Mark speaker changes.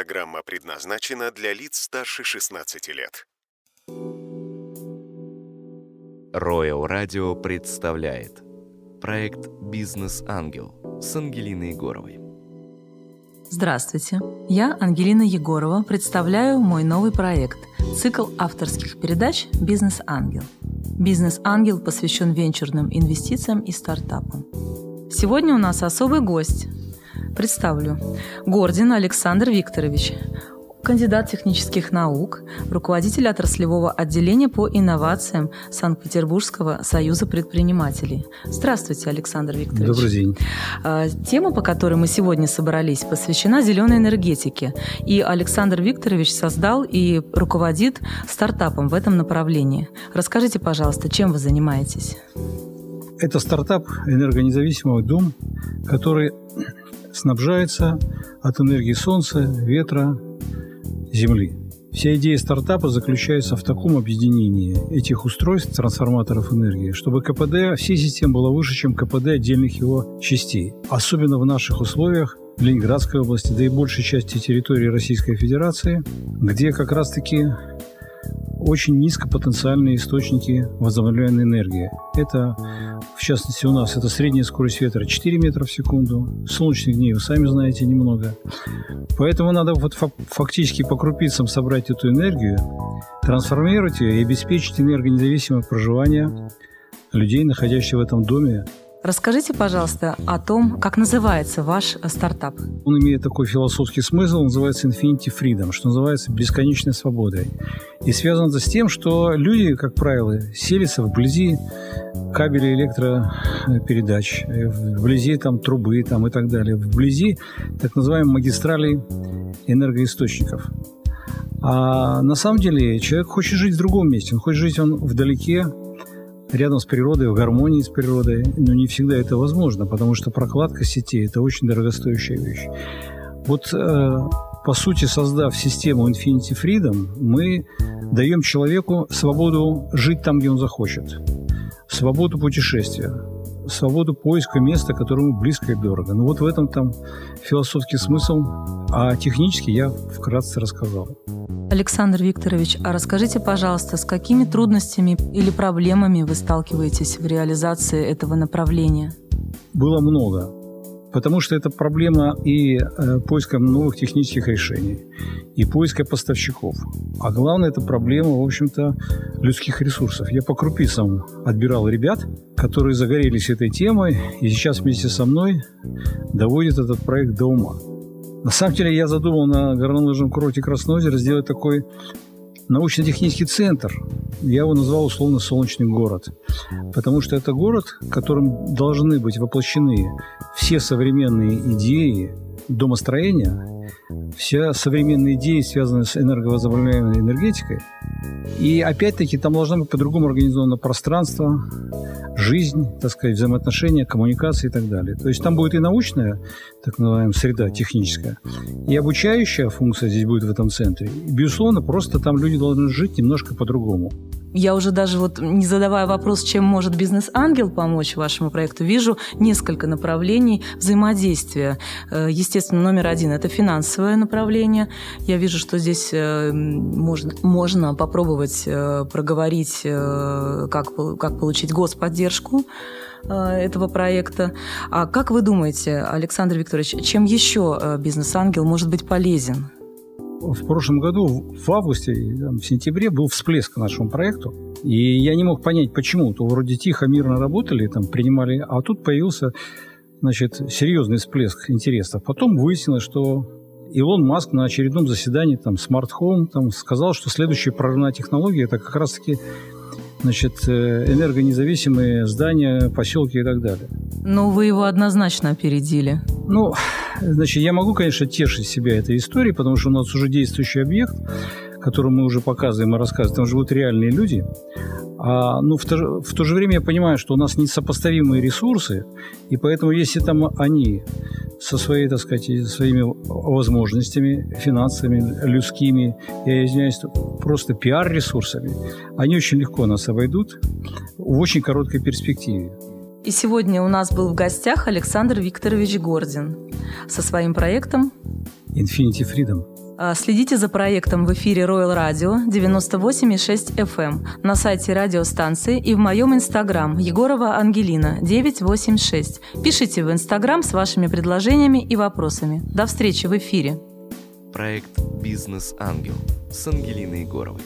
Speaker 1: Программа предназначена для лиц старше 16 лет.
Speaker 2: Royal Radio представляет проект «Бизнес-ангел» с Ангелиной Егоровой.
Speaker 3: Здравствуйте, я Ангелина Егорова, представляю мой новый проект – цикл авторских передач «Бизнес-ангел». «Бизнес-ангел» посвящен венчурным инвестициям и стартапам. Сегодня у нас особый гость. Представлю. Гордин Александр Викторович, кандидат технических наук, руководитель отраслевого отделения по инновациям Санкт-Петербургского союза предпринимателей. Здравствуйте, Александр Викторович.
Speaker 4: Добрый день.
Speaker 3: А, тема, по которой мы сегодня собрались, посвящена зеленой энергетике. И Александр Викторович создал и руководит стартапом в этом направлении. Расскажите, пожалуйста, чем вы занимаетесь?
Speaker 4: Это стартап «Энергонезависимый дом», который снабжается от энергии солнца, ветра, Земли. Вся идея стартапа заключается в таком объединении этих устройств, трансформаторов энергии, чтобы КПД всей системы было выше, чем КПД отдельных его частей. Особенно в наших условиях Ленинградской области, да и большей части территории Российской Федерации, где как раз-таки очень низкопотенциальные источники возобновляемой энергии. Это, в частности, у нас это средняя скорость ветра 4 метра в секунду, солнечных дней, вы сами знаете, немного. Поэтому надо вот фактически по крупицам собрать эту энергию, трансформировать ее и обеспечить энергонезависимое проживание людей, находящихся в этом доме,
Speaker 3: Расскажите, пожалуйста, о том, как называется ваш стартап.
Speaker 4: Он имеет такой философский смысл, называется Infinity Freedom, что называется бесконечной свободой. И связано это с тем, что люди, как правило, селятся вблизи кабелей электропередач, вблизи там, трубы там, и так далее, вблизи так называемых магистралей энергоисточников. А на самом деле человек хочет жить в другом месте, он хочет жить он вдалеке рядом с природой, в гармонии с природой, но не всегда это возможно, потому что прокладка сетей – это очень дорогостоящая вещь. Вот, э, по сути, создав систему Infinity Freedom, мы даем человеку свободу жить там, где он захочет, свободу путешествия, свободу поиска места, которому близко и дорого. Ну вот в этом там философский смысл, а технически я вкратце рассказал.
Speaker 3: Александр Викторович, а расскажите, пожалуйста, с какими трудностями или проблемами вы сталкиваетесь в реализации этого направления?
Speaker 4: Было много. Потому что это проблема и э, поиска новых технических решений, и поиска поставщиков. А главное, это проблема, в общем-то, людских ресурсов. Я по крупицам отбирал ребят, которые загорелись этой темой, и сейчас вместе со мной доводят этот проект до ума. На самом деле я задумал на горнолыжном курорте Красноозеро сделать такой научно-технический центр. Я его назвал условно «Солнечный город», потому что это город, в котором должны быть воплощены все современные идеи домостроения, все современные идеи, связанные с энерговозобновляемой энергетикой. И опять-таки там должно быть по-другому организовано пространство, жизнь, так сказать, взаимоотношения, коммуникации и так далее. То есть там будет и научная, так называемая, среда техническая, и обучающая функция здесь будет в этом центре. И, безусловно, просто там люди должны жить немножко по-другому.
Speaker 3: Я уже даже вот не задавая вопрос, чем может бизнес-ангел помочь вашему проекту, вижу несколько направлений взаимодействия. Э, естественно, номер один – это финансовое направление. Я вижу, что здесь э, можно, можно попробовать э, проговорить, как, как получить господдержку этого проекта. А как вы думаете, Александр Викторович, чем еще бизнес-ангел может быть полезен?
Speaker 4: В прошлом году, в августе, в сентябре, был всплеск нашему проекту. И я не мог понять, почему. То вроде тихо, мирно работали, там принимали, а тут появился значит, серьезный всплеск интересов. Потом выяснилось, что Илон Маск на очередном заседании там, Smart Home там, сказал, что следующая прорывная технология – это как раз-таки значит, э, энергонезависимые здания, поселки и так далее.
Speaker 3: Ну, вы его однозначно опередили.
Speaker 4: Ну, значит, я могу, конечно, тешить себя этой историей, потому что у нас уже действующий объект, который мы уже показываем и рассказываем, там живут реальные люди. А, ну, в то, в то же время я понимаю, что у нас несопоставимые ресурсы, и поэтому если там они со своей, так сказать, своими возможностями финансовыми, людскими, я извиняюсь, просто пиар-ресурсами, они очень легко нас обойдут в очень короткой перспективе.
Speaker 3: И сегодня у нас был в гостях Александр Викторович Гордин со своим проектом
Speaker 4: Infinity Freedom.
Speaker 3: А, следите за проектом в эфире Royal Radio 98,6 FM на сайте радиостанции и в моем инстаграм Егорова Ангелина 986. Пишите в инстаграм с вашими предложениями и вопросами. До встречи в эфире.
Speaker 2: Проект «Бизнес-ангел» с Ангелиной Егоровой.